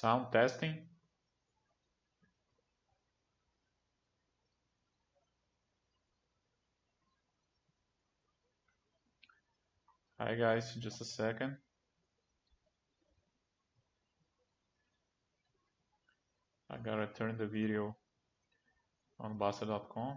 Sound testing. Hi guys, just a second. I gotta turn the video on Bastter.com.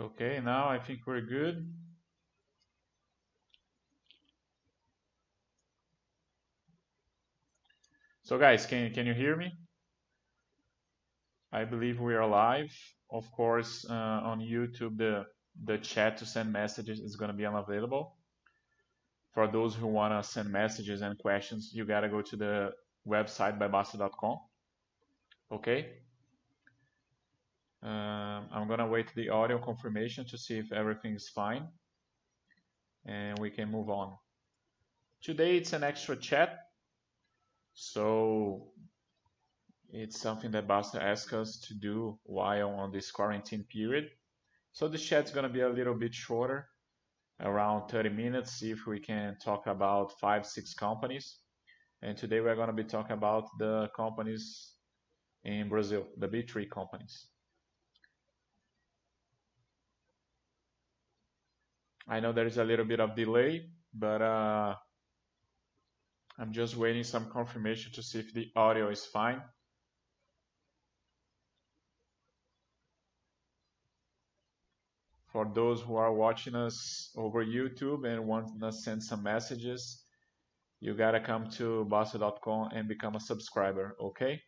Okay, now I think we're good. So guys, can, can you hear me? I believe we are live. Of course, uh, on YouTube, the, the chat to send messages is going to be unavailable. For those who want to send messages and questions, you got to go to the website by Bastter.com. Okay? Um, I'm gonna wait the audio confirmation to see if everything's fine and we can move on. Today it's an extra chat, so it's something that Bastter asked us to do while on this quarantine period. So the chat's gonna be a little bit shorter, around 30 minutes, see if we can talk about five, six companies. And today we're gonna be talking about the companies in Brazil, the B3 companies. I know there is a little bit of delay, but uh, I'm just waiting some confirmation to see if the audio is fine. For those who are watching us over YouTube and want to send some messages, you gotta come to Bastter.com and become a subscriber, okay?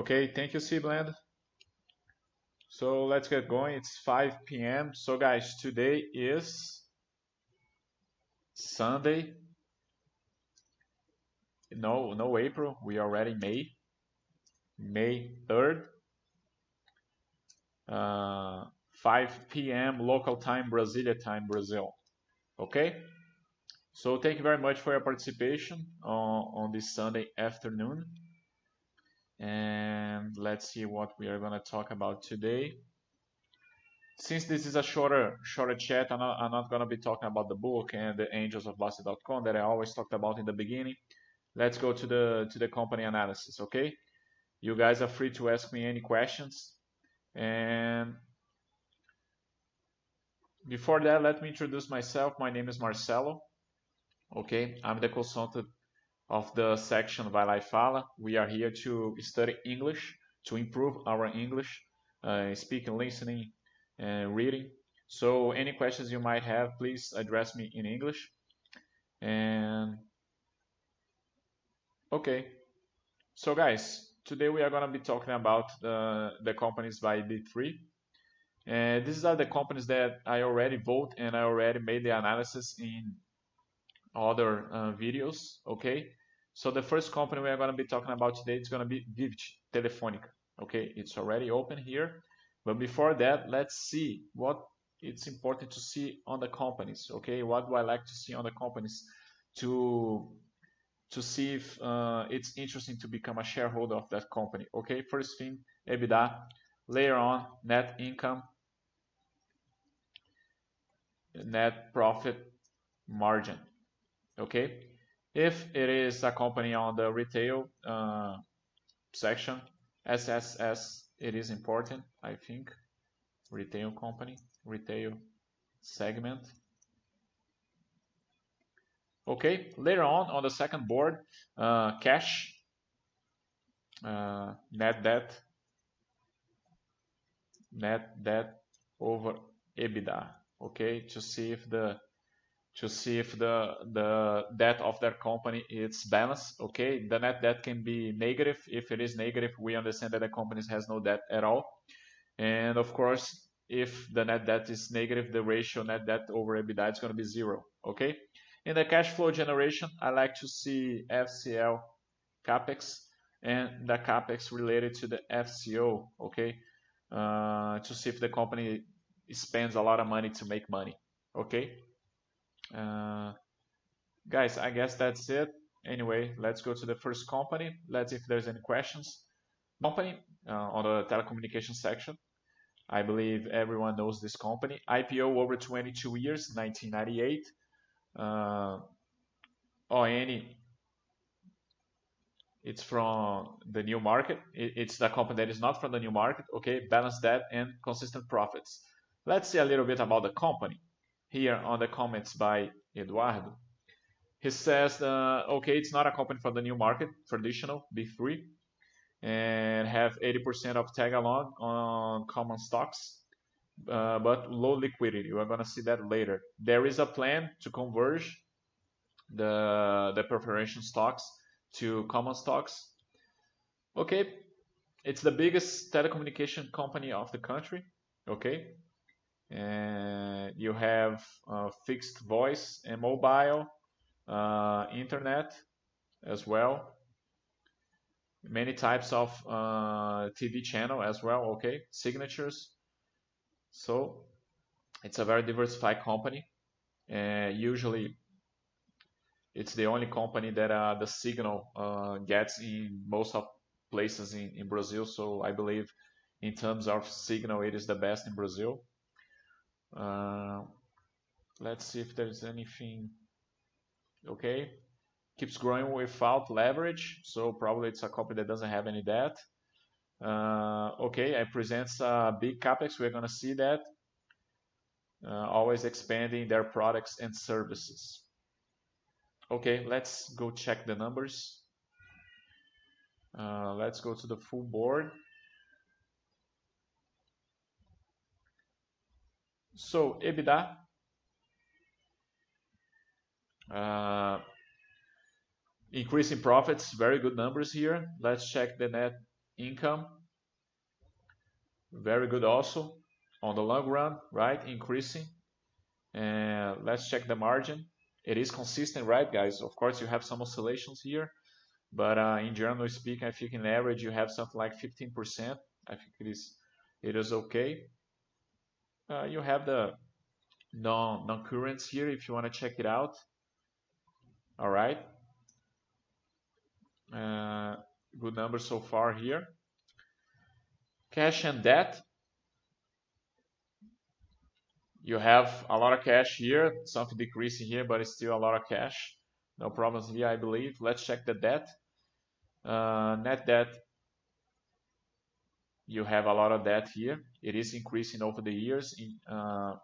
Okay, thank you, Cblend. So let's get going. It's 5 p.m. So guys, today is Sunday. No, no April. We are already May. May 3rd. Uh, 5 p.m. local time, Brasilia time, Brazil. Okay? So thank you very much for your participation on, on this Sunday afternoon and let's see what we are going to talk about today. Since this is a shorter shorter chat, I'm not, not going to be talking about the book and the angels of Bastter.com that I always talked about in the beginning. Let's go to the to the company analysis, okay? You guys are free to ask me any questions. And before that, let me introduce myself. My name is Marcelo. Okay, I'm the consultant of the section Vai Fala. We are here to study English, to improve our English, uh, speaking, listening, and reading. So any questions you might have, please address me in English. And okay, so guys, today we are going to be talking about the, the companies by B3. And these are the companies that I already vote and I already made the analysis in other uh, videos, okay? So the first company we are going to be talking about today is going to be Vivo Telefonica. Okay, it's already open here. But before that, let's see what it's important to see on the companies. Okay, what do I like to see on the companies to to see if uh, it's interesting to become a shareholder of that company. Okay, first thing, EBITDA. Later on, net income, net profit margin. Okay, if it is a company on the retail uh, section, SSS, it is important, I think. Retail company, retail segment. Okay, later on, on the second board, uh, cash, uh, net debt, net debt over EBITDA. Okay, to see if the to see if the the debt of their company is balanced. Okay, the net debt can be negative. If it is negative, we understand that the company has no debt at all. And of course, if the net debt is negative, the ratio net debt over EBITDA is going to be zero. Okay. In the cash flow generation, I like to see FCL capex and the capex related to the FCO, okay, uh, to see if the company spends a lot of money to make money, okay. Uh, guys, I guess that's it. Anyway, let's go to the first company. Let's see if there's any questions. Company uh, on the telecommunication section. I believe everyone knows this company. IPO over 22 years, 1998. Uh, ON, it's from the new market. It's the company that is not from the new market. Okay, balance debt and consistent profits. Let's see a little bit about the company. Here on the comments by Eduardo, he says, uh, okay, it's not a company for the new market, traditional, B3 and have 80% of tag along on common stocks, uh, but low liquidity. We're going to see that later. There is a plan to converge the, the preferential stocks to common stocks. Okay, it's the biggest telecommunication company of the country. Okay, and you have uh, fixed voice and mobile, uh, internet as well many types of uh, TV channel as well, okay, signatures. So it's a very diversified company. Usually it's the only company that uh, the signal uh, gets in most of places in, in Brazil. So I believe in terms of signal, it is the best in Brazil. Uh, let's see if there's anything. Okay, keeps growing without leverage, so probably it's a company that doesn't have any debt. Uh, okay, it presents a big capex. We're to see that. Uh, always expanding their products and services. Okay, let's go check the numbers. Uh, let's go to the full board. So EBITDA. Uh, Increasing profits, very good numbers here. Let's check the net income. Very good also on the long run, right? Increasing. And let's check the margin. It is consistent, right, guys? Of course, you have some oscillations here, but uh, in general speaking, I think in average you have something like 15%. I think it is it is okay. Uh, you have the non non currents here if you want to check it out. All right. Uh, good numbers so far here. Cash and debt. You have a lot of cash here, something decreasing here, but it's still a lot of cash. No problems here, I believe. Let's check the debt. Uh, net debt. You have a lot of debt here. It is increasing over the years. Uh,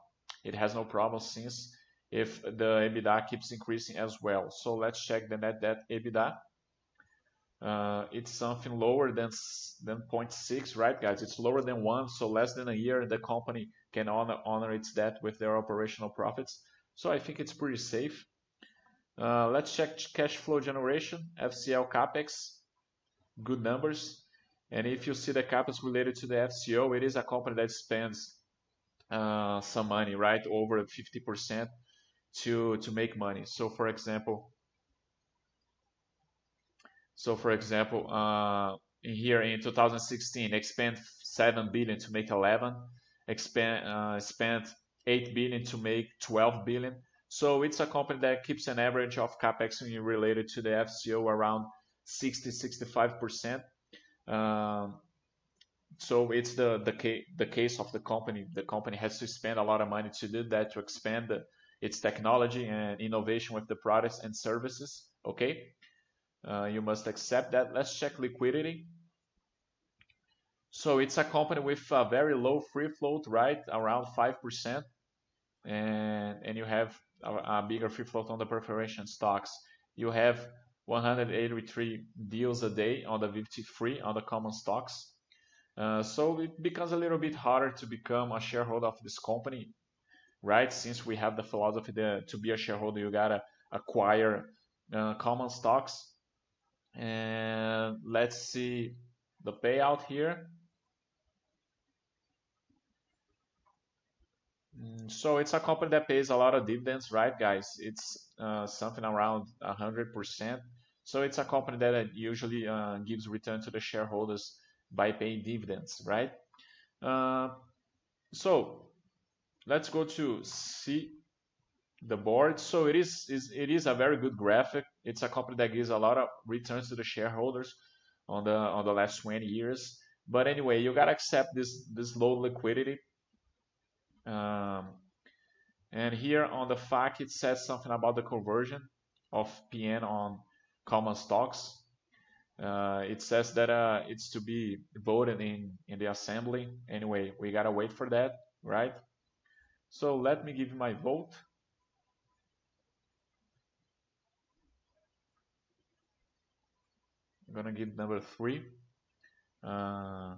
it has no problem since if the EBITDA keeps increasing as well. So let's check the net debt EBITDA uh, it's something lower than than 0.6, right, guys? It's lower than one, so less than a year the company can honor honor its debt with their operational profits. So I think it's pretty safe. Uh, let's check cash flow generation, FCL capex, good numbers. And if you see the capex related to the FCO, it is a company that spends uh, some money, right, over 50% to to make money. So, for example, so for example, uh, in here in 2016, expand 7 billion to make 11, expand, uh, spent 8 billion to make 12 billion. So it's a company that keeps an average of capex related to the FCO around 60 65%. Um, so it's the the, ca the case of the company. The company has to spend a lot of money to do that to expand the, its technology and innovation with the products and services. Okay, uh, you must accept that. Let's check liquidity. So it's a company with a very low free float, right? Around 5%. And, and you have a, a bigger free float on the preferential stocks. You have 183 deals a day on the VT3 on the common stocks. Uh, so it becomes a little bit harder to become a shareholder of this company, right? Since we have the philosophy that to be a shareholder, you gotta acquire uh, common stocks and let's see the payout here. Mm, so it's a company that pays a lot of dividends, right, guys? It's uh, something around 100%. So it's a company that usually uh, gives return to the shareholders by paying dividends, right? Uh, so let's go to see the board. So it is, is it is a very good graphic. It's a company that gives a lot of returns to the shareholders on the on the last 20 years. But anyway, you gotta accept this this low liquidity. Um, and here on the FAQ it says something about the conversion of PN on common stocks. Uh, it says that uh, it's to be voted in in the assembly. Anyway, we gotta wait for that, right? So let me give my vote. I'm gonna give number three. Uh,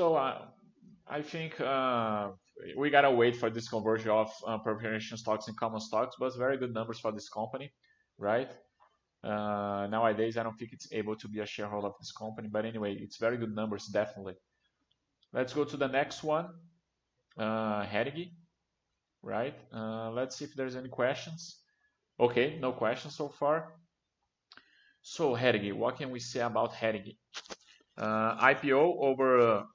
So uh, I think uh, we gotta wait for this conversion of uh, preferential stocks and common stocks, but very good numbers for this company, right? Uh, nowadays, I don't think it's able to be a shareholder of this company, but anyway, it's very good numbers, definitely. Let's go to the next one, uh, Hering, right? Uh, let's see if there's any questions. Okay, no questions so far. So Hering, what can we say about Hering? Uh, IPO over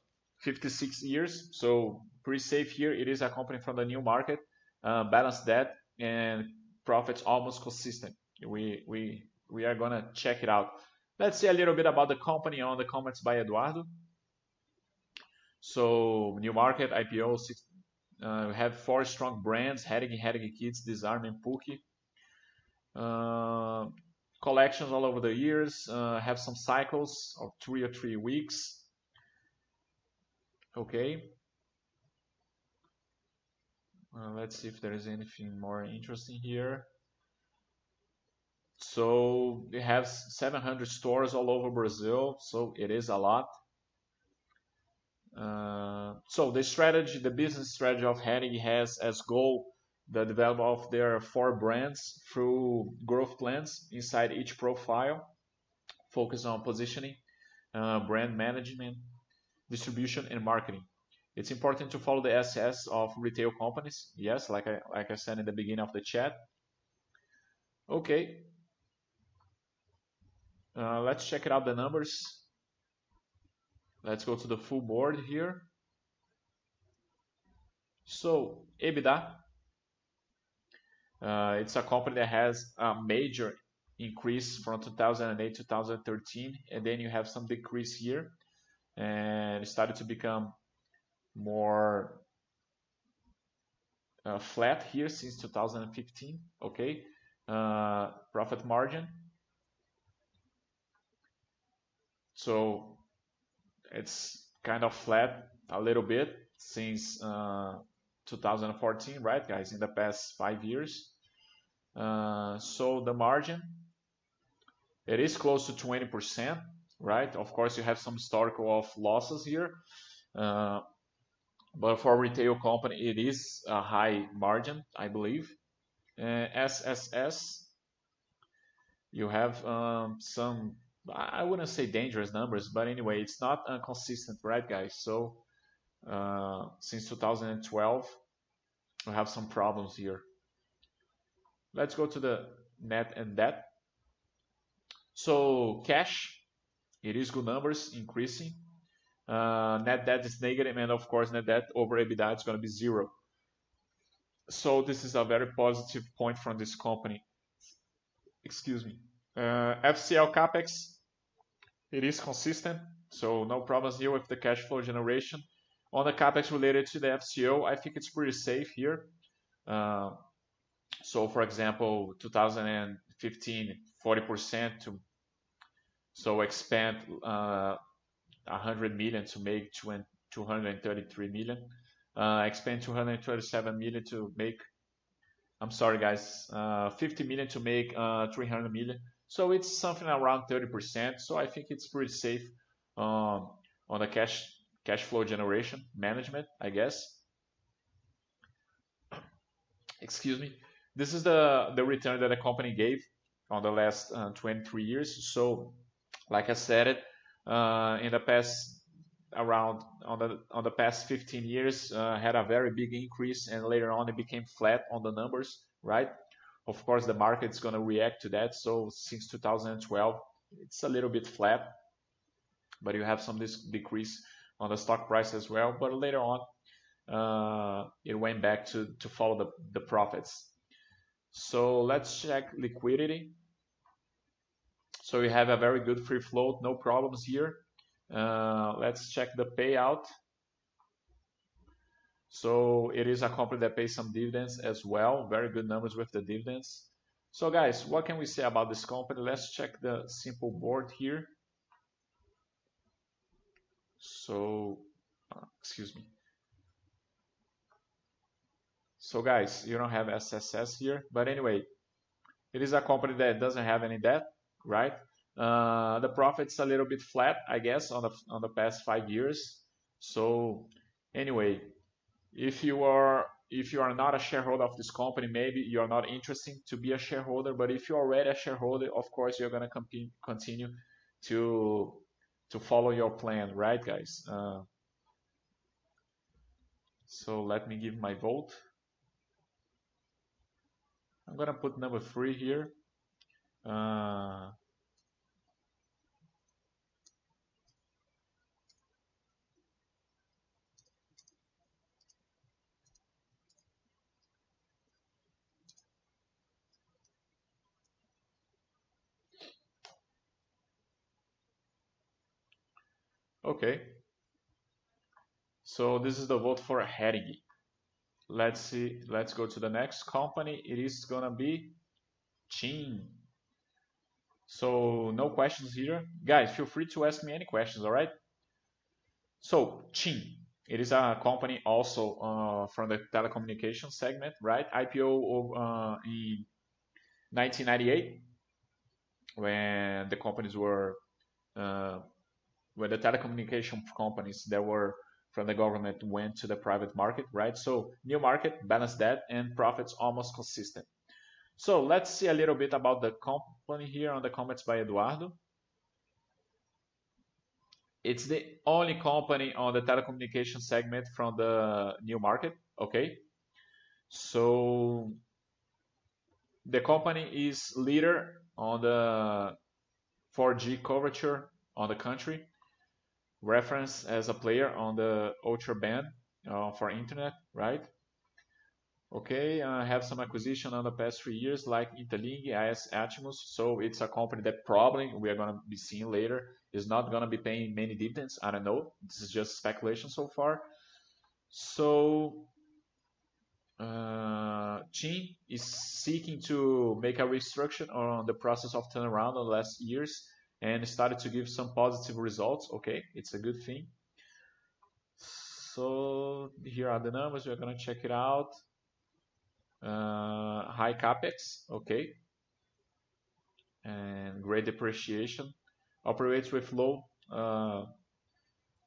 56 years, so pretty safe here. It is a company from the new market, uh, balanced debt and profits almost consistent. We we we are gonna check it out. Let's see a little bit about the company on the comments by Eduardo. So new market IPO. Six, uh, we have four strong brands: Hering, Hering Kids, Dzarm, and. Uh, collections all over the years. Uh, have some cycles of three or three weeks. Okay. Uh, let's see if there is anything more interesting here. So it have 700 stores all over Brazil, so it is a lot. Uh, so the strategy, the business strategy of Hering has as goal the development of their four brands through growth plans inside each profile, focus on positioning, uh, brand management, distribution, and marketing. It's important to follow the SS of retail companies. Yes, like I, like I said in the beginning of the chat. Okay. Uh, let's check it out the numbers. Let's go to the full board here. So EBITDA, uh, it's a company that has a major increase from 2008 to 2013, and then you have some decrease here and it started to become more uh, flat here since 2015 okay? Uh, profit margin. So it's kind of flat a little bit since uh, 2014 right guys? In the past five years. Uh, so the margin it is close to 20 percent right? Of course, you have some historical of losses here, uh, but for retail company, it is a high margin, I believe. Uh, SSS, you have um, some, I wouldn't say dangerous numbers, but anyway, it's not consistent, right, guys? So uh, since 2012, we have some problems here. Let's go to the net and debt. So cash it is good numbers, increasing. Uh, net debt is negative, and of course, net debt over EBITDA is going to be zero. So this is a very positive point from this company. Excuse me. Uh, FCL capex, it is consistent, so no problems here with the cash flow generation. On the capex related to the FCO, I think it's pretty safe here. Uh, so, for example, 2015, 40% to so expand uh, 100 million to make 233 million. Uh, expand 237 million to make, I'm sorry guys, uh, 50 million to make uh, 300 million. So it's something around 30%. So I think it's pretty safe um, on the cash cash flow generation management, I guess. Excuse me. This is the return that the company gave on the last uh, 23 years. So like I said, uh, in the past around on the on the past 15 years uh, had a very big increase and later on it became flat on the numbers right? Of course the market's going to react to that. So since 2012 it's a little bit flat but you have some this decrease on the stock price as well. But later on uh, it went back to to follow the, the profits. So let's check liquidity so we have a very good free float no problems here uh, let's check the payout. So it is a company that pays some dividends as well. Very good numbers with the dividends. So guys, what can we say about this company? Let's check the simple board here. So, uh, excuse me. So guys, you don't have SSS here, but anyway, it is a company that doesn't have any debt, right? Uh, the profit's a little bit flat, I guess, on the on the past five years. So anyway, if you are if you are not a shareholder of this company, maybe you are not interested to be a shareholder. But if you're already a shareholder, of course you're gonna continue to to follow your plan, right, guys? Uh, so let me give my vote. I'm gonna put number three here. Uh, Okay. So this is the vote for Hering. Let's see. Let's go to the next company. It is gonna be TIM. So no questions here. Guys, feel free to ask me any questions, all right? So TIM, it is a company also uh, from the telecommunication segment, right? IPO uh, in 1998 when the companies were uh, where the telecommunication companies that were from the government went to the private market, right? So new market, balance that, and profits almost consistent. So let's see a little bit about the company here on the comments by Eduardo. It's the only company on the telecommunication segment from the new market, okay? So the company is leader on the 4G coverage on the country reference as a player on the ultra band uh, for internet, right? Okay, I uh, have some acquisition on the past three years like Intelig, AES Atimus. So it's a company that probably we are going to be seeing later is not going to be paying many dividends. I don't know. This is just speculation so far. So uh, TIM is seeking to make a restructure on the process of turnaround in the last years and started to give some positive results. Okay, it's a good thing. So here are the numbers. We're to check it out. Uh, high capex, okay, and great depreciation. Operates with low uh,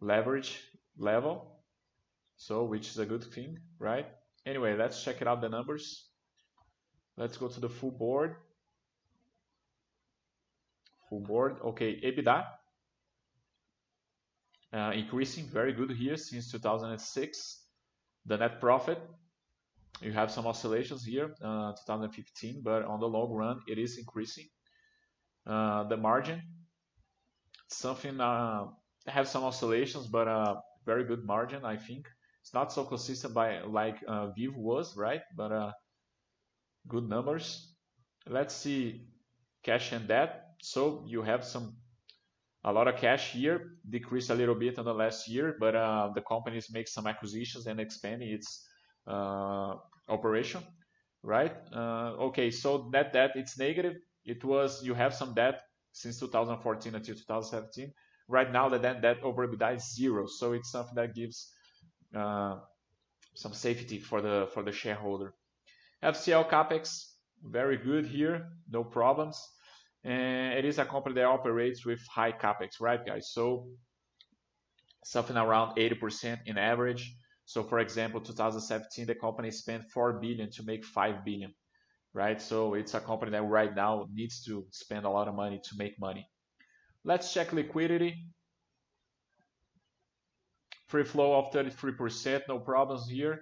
leverage level, so which is a good thing, right? Anyway, let's check it out the numbers. Let's go to the full board full board. Okay, EBITDA uh, increasing very good here since 2006. The net profit, you have some oscillations here, uh, 2015, but on the long run, it is increasing. Uh, the margin, something uh, have some oscillations, but a uh, very good margin, I think. It's not so consistent by like uh, was, right? But uh, good numbers. Let's see cash and debt so you have some a lot of cash here, decreased a little bit in the last year, but uh, the companies make some acquisitions and expanding its uh, operation, right? Uh, okay, so net debt it's negative. It was you have some debt since 2014 until 2017. Right now, the debt, debt over EBITDA is zero, so it's something that gives uh, some safety for the for the shareholder. FCL capex very good here, no problems it is a company that operates with high capex, right, guys? So something around 80% in average. So for example, 2017, the company spent 4 billion to make 5 billion, right? So it's a company that right now needs to spend a lot of money to make money. Let's check liquidity. Free flow of 33%, no problems here.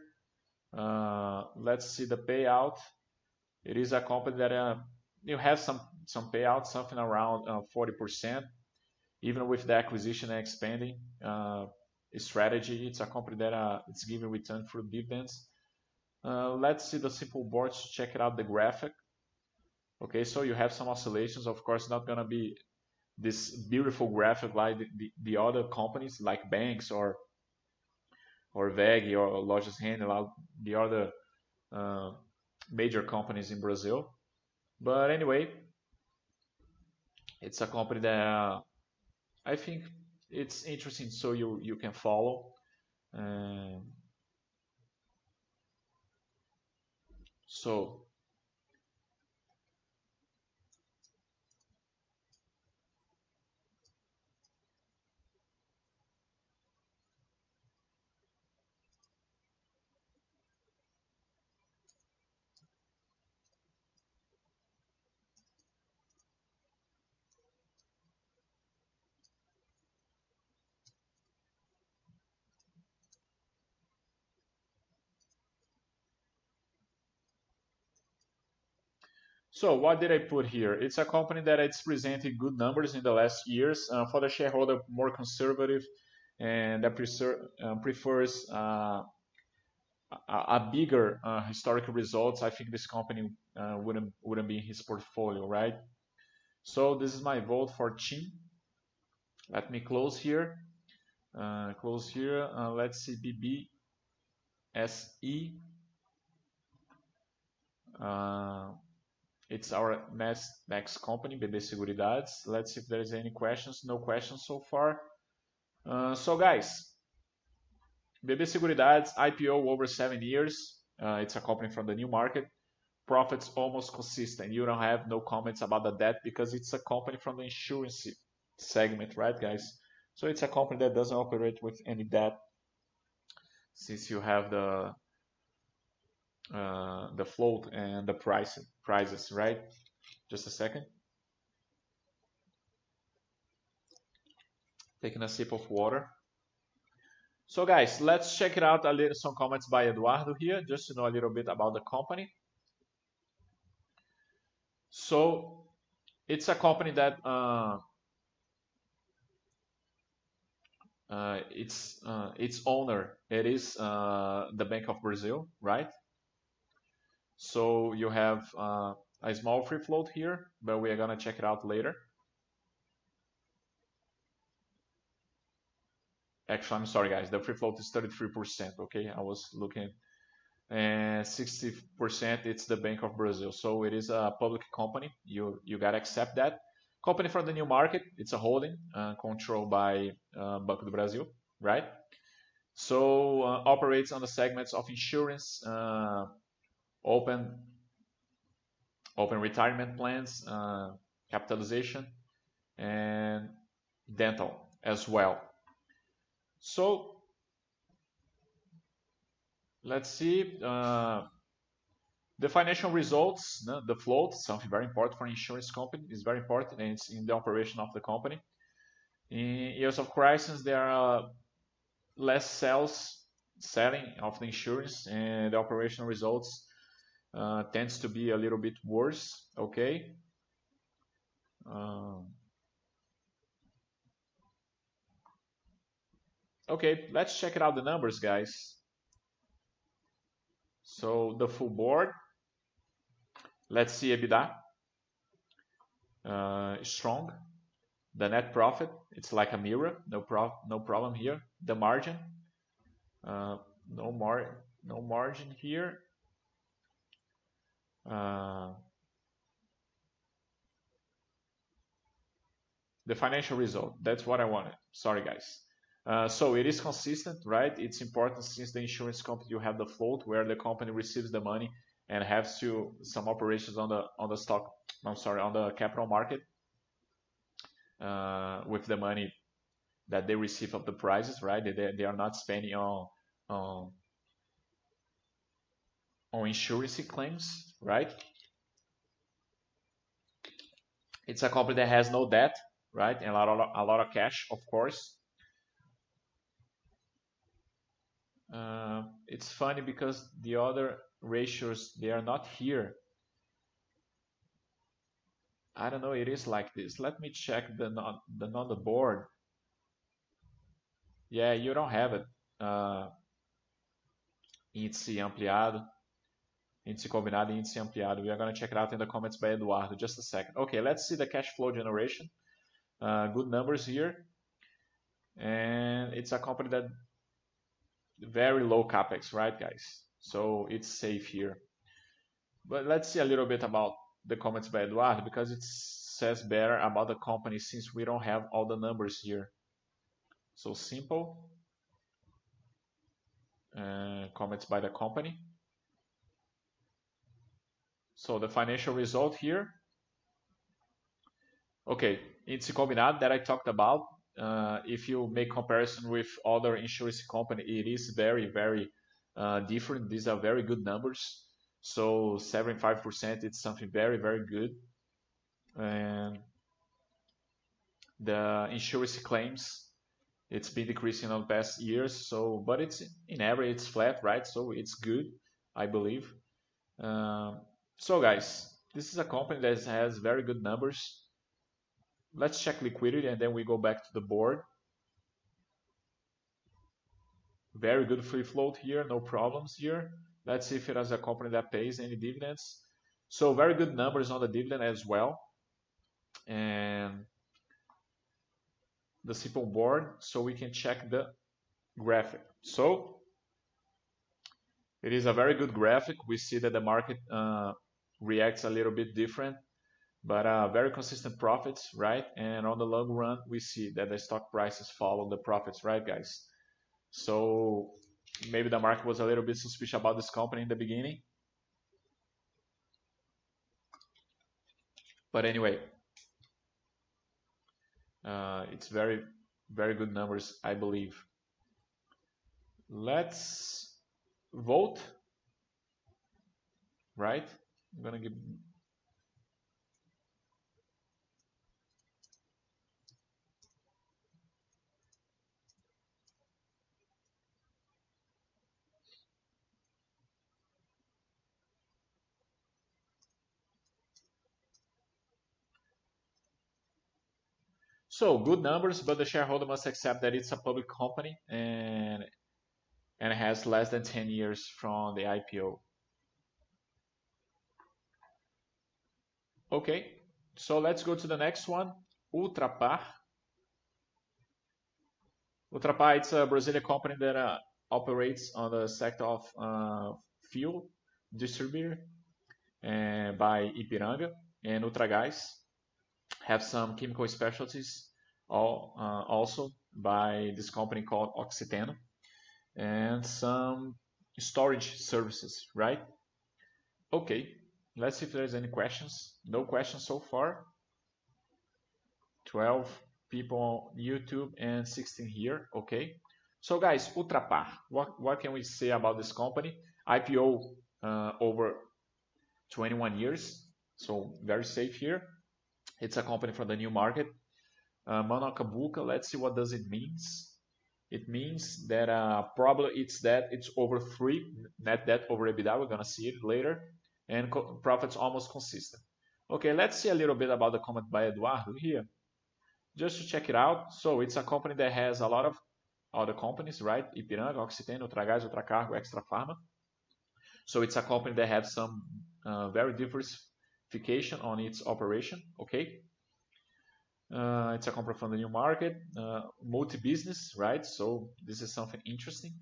Uh, let's see the payout. It is a company that uh, you have some some payout, something around 40%. Uh, Even with the acquisition and expanding uh, strategy, it's a company that uh, it's giving return through dividends. let's see the simple board to check it out the graphic. Okay, so you have some oscillations. Of course, not gonna be this beautiful graphic like the, the, the other companies like banks or or WEG or Lojas Renner, the other major companies in Brazil. But anyway, it's a company that uh, I think it's interesting, so you you can follow. Um, so what did I put here? It's a company that it's presented good numbers in the last years. Uh, for the shareholder, more conservative and that uh, prefers uh, a, bigger historical results. I think this company wouldn't wouldn't be in his portfolio, right? So this is my vote for TIM. Let me close here. Close here. let's see BBSE. It's our next next company, BB Seguridades. Let's see if there's any questions. No questions so far. Uh, so guys, BB Seguridades IPO over seven years. Uh, it's a company from the new market. Profits almost consistent. You don't have no comments about the debt because it's a company from the insurance segment, right, guys? So it's a company that doesn't operate with any debt. Since you have the uh, the float and the price prices, right? Just a second. Taking a sip of water. So guys, let's check it out a little some comments by Eduardo here, just to know a little bit about the company. So it's a company that uh, uh, its uh, its owner it is uh, the Bank of Brazil, right? So you have uh, a small free float here, but we are gonna check it out later. Actually, I'm sorry guys, the free float is 33%, okay? I was looking and 60% it's the Bank of Brazil. So it is a public company. You you gotta accept that. Company from the new market. It's a holding uh, controlled by uh, Banco do Brasil, right? So uh, operates on the segments of insurance, uh, open open retirement plans, uh, capitalization, and dental as well. So let's see uh, the financial results, no, the float, something very important for an insurance company, is very important and it's in the operation of the company. In years of crisis, there are less sales selling of the insurance and the operational results uh, tends to be a little bit worse, okay? Um, okay, let's check it out the numbers, guys. So the full board, let's see EBITDA, uh, strong. The net profit, it's like a mirror, no, pro no problem here. The margin, uh, no, mar no margin here the financial result. That's what I wanted. Sorry, guys. Uh, so it is consistent, right? It's important since the insurance company you have the float where the company receives the money and has to some operations on the on the stock. I'm sorry, on the capital market uh, with the money that they receive of the prices, right? They are not spending on insurance claims, right? It's a company that has no debt, right? And a lot of, a lot of cash, of course. Uh, it's funny because the other ratios, they are not here. I don't know, it is like this. Let me check the not the on the board. Yeah, you don't have it. Uh, índice ampliado, índice combinado e índice ampliado. We are going to check it out in the comments by Eduardo. Just a second. Okay, let's see the cash flow generation. Uh, good numbers here. And it's a company that very low capex, right, guys? So it's safe here. But let's see a little bit about the comments by Eduardo because it says better about the company since we don't have all the numbers here. So simple uh, comments by the company. So the financial result here. Okay, it's a combinado that I talked about. Uh, if you make comparison with other insurance company, it is very, very uh, different. These are very good numbers. So 75%, it's something very, very good. And the insurance claims, it's been decreasing in the past years. So, but it's in average, it's flat, right? So it's good, I believe. Uh, so guys, this is a company that has very good numbers. Let's check liquidity and then we go back to the board. Very good free float here, no problems here. Let's see if it has a company that pays any dividends. So very good numbers on the dividend as well. And the simple board so we can check the graphic. So it is a very good graphic. We see that the market uh, reacts a little bit different, but uh, very consistent profits, right? And on the long run, we see that the stock prices follow the profits, right, guys? So maybe the market was a little bit suspicious about this company in the beginning. But anyway, uh, it's very, very good numbers, I believe. Let's vote, right? I'm gonna give So good numbers, but the shareholder must accept that it's a public company and and has less than 10 years from the IPO. Okay, so let's go to the next one, Ultrapar. Ultrapar, it's a Brazilian company that uh, operates on the sector of uh, fuel distributor uh, by Ipiranga and Ultragaz have some chemical specialties all, uh, also by this company called Oxiteno and some storage services, right? Okay, let's see if there's any questions. No questions so far. 12 people on YouTube and 16 here, okay. So guys, Ultrapar, what, what can we say about this company? IPO uh, over 21 years, so very safe here. It's a company from the new market. Uh, Manocabuca, let's see what does it means. It means that uh, probably it's that it's over three net debt over EBITDA. We're gonna see it later, and profits almost consistent. Okay, let's see a little bit about the comment by Eduardo here, just to check it out. So it's a company that has a lot of other companies, right? Ipiranga, Oxiteno, Ultragaz, Ultracargo, Extrafarma. So it's a company that has some uh, very diversification on its operation. Okay, uh, it's a company from the new market, uh, multi-business, right? So this is something interesting.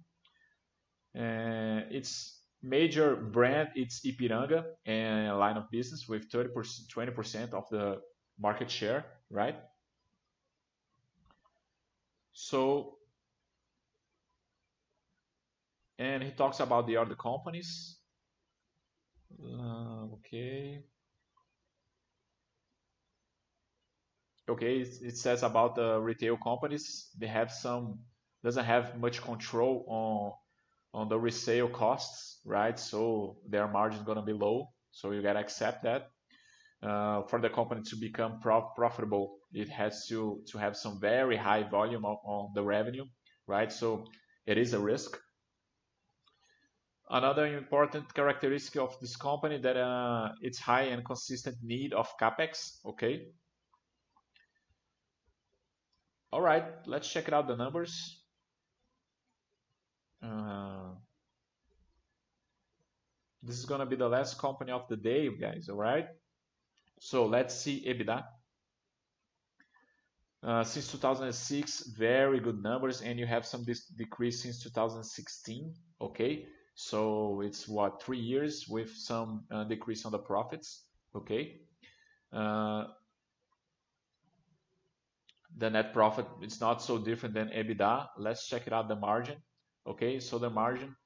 Uh, its major brand it's Ipiranga and line of business with 30%, 20% of the market share, right? So, and he talks about the other companies. Uh, okay. okay, it says about the retail companies, they have some, doesn't have much control on on the resale costs, right? So their margin is going to be low. So you got to accept that. Uh, for the company to become prof profitable, it has to, to have some very high volume of, on the revenue, right? So it is a risk. Another important characteristic of this company that uh, it's high and consistent need of capex. Okay. All right, let's check out the numbers. Uh, this is gonna be the last company of the day, guys. All right. So let's see EBITDA. Uh, since 2006, very good numbers, and you have some decrease since 2016. Okay, so it's what three years with some uh, decrease on the profits. Okay. Uh, the net profit it's not so different than EBITDA. Let's check it out the margin. Okay, so the margin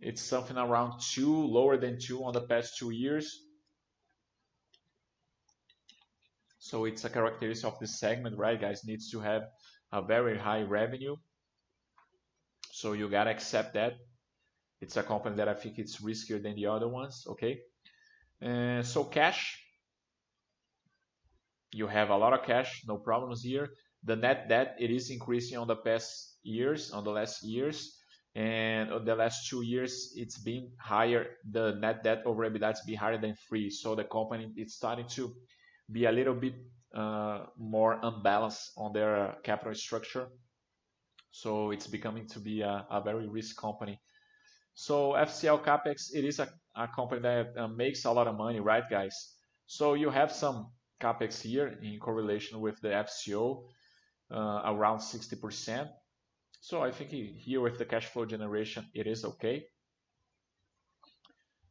it's something around two, lower than two on the past two years. So it's a characteristic of this segment, right, guys? Needs to have a very high revenue. So you gotta accept that. It's a company that I think it's riskier than the other ones, okay? And so cash, you have a lot of cash, no problems here. The net debt, it is increasing on the past years, on the last years. And the last two years, it's been higher. The net debt over EBITDA has been higher than three. So the company is starting to be a little bit uh, more unbalanced on their capital structure. So it's becoming to be a, very risk company. So FCL Capex, it is a, a company that uh, makes a lot of money, right, guys? So you have some capex here in correlation with the FCO, uh, around 60%. So I think here with the cash flow generation, it is okay.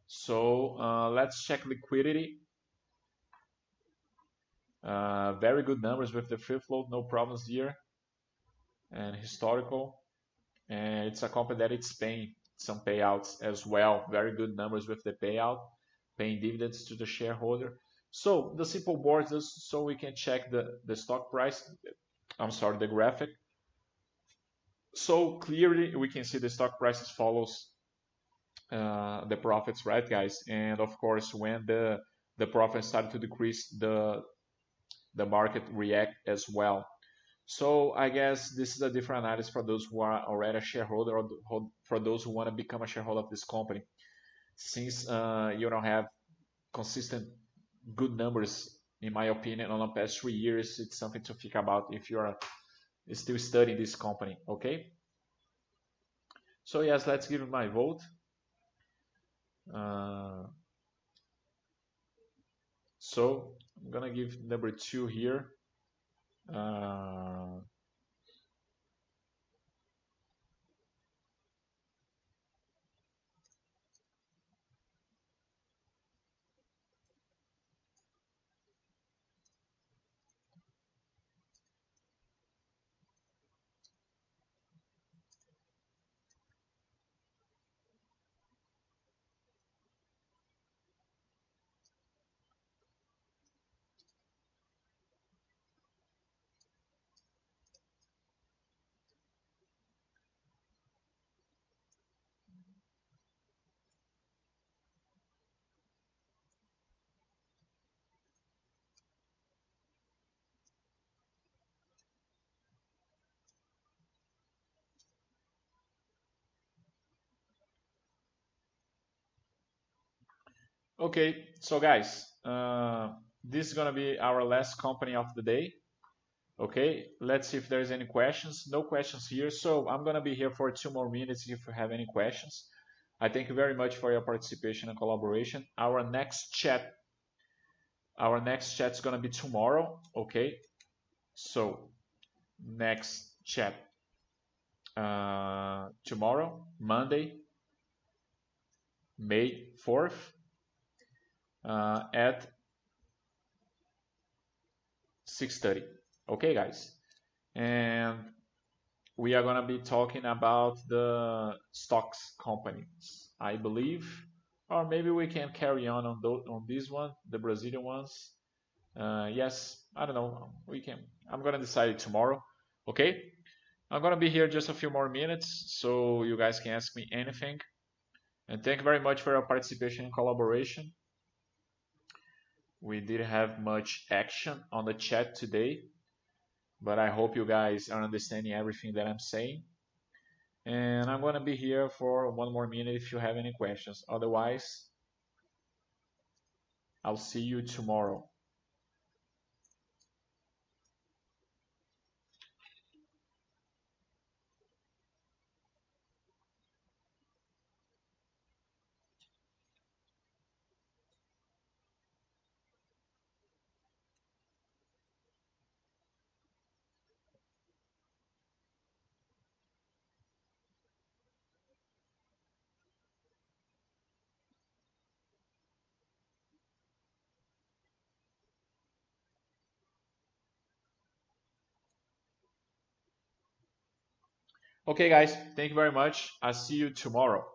So uh, let's check liquidity. Uh, very good numbers with the free float, no problems here. And historical. And it's a company that it's paying some payouts as well. Very good numbers with the payout, paying dividends to the shareholder. So the simple board is so we can check the, the stock price. I'm sorry, the graphic. So clearly we can see the stock prices follows uh, the profits, right, guys? And of course, when the the profits start to decrease, the the market react as well. So I guess this is a different analysis for those who are already a shareholder or for those who want to become a shareholder of this company. Since uh, you don't have consistent good numbers, in my opinion, on the past three years, it's something to think about if you are still studying this company, okay? So yes, let's give my vote. Uh, so I'm gonna give number two here. Uh, Okay, so guys, uh, this is gonna be our last company of the day. Okay, let's see if there's any questions. No questions here, so I'm gonna be here for two more minutes if you have any questions. I thank you very much for your participation and collaboration. Our next chat, our next chat is gonna be tomorrow. Okay, so next chat uh, tomorrow, Monday, May 4th uh, at 6.30. Okay, guys. And we are going to be talking about the stocks companies, I believe. Or maybe we can carry on on, on this one, the Brazilian ones. Uh, yes, I don't know. We can. I'm going to decide tomorrow. Okay. I'm going to be here just a few more minutes so you guys can ask me anything. And thank you very much for your participation and collaboration. We didn't have much action on the chat today, but I hope you guys are understanding everything that I'm saying. And I'm going to be here for one more minute if you have any questions. Otherwise, I'll see you tomorrow. Okay, guys, thank you very much. I'll see you tomorrow.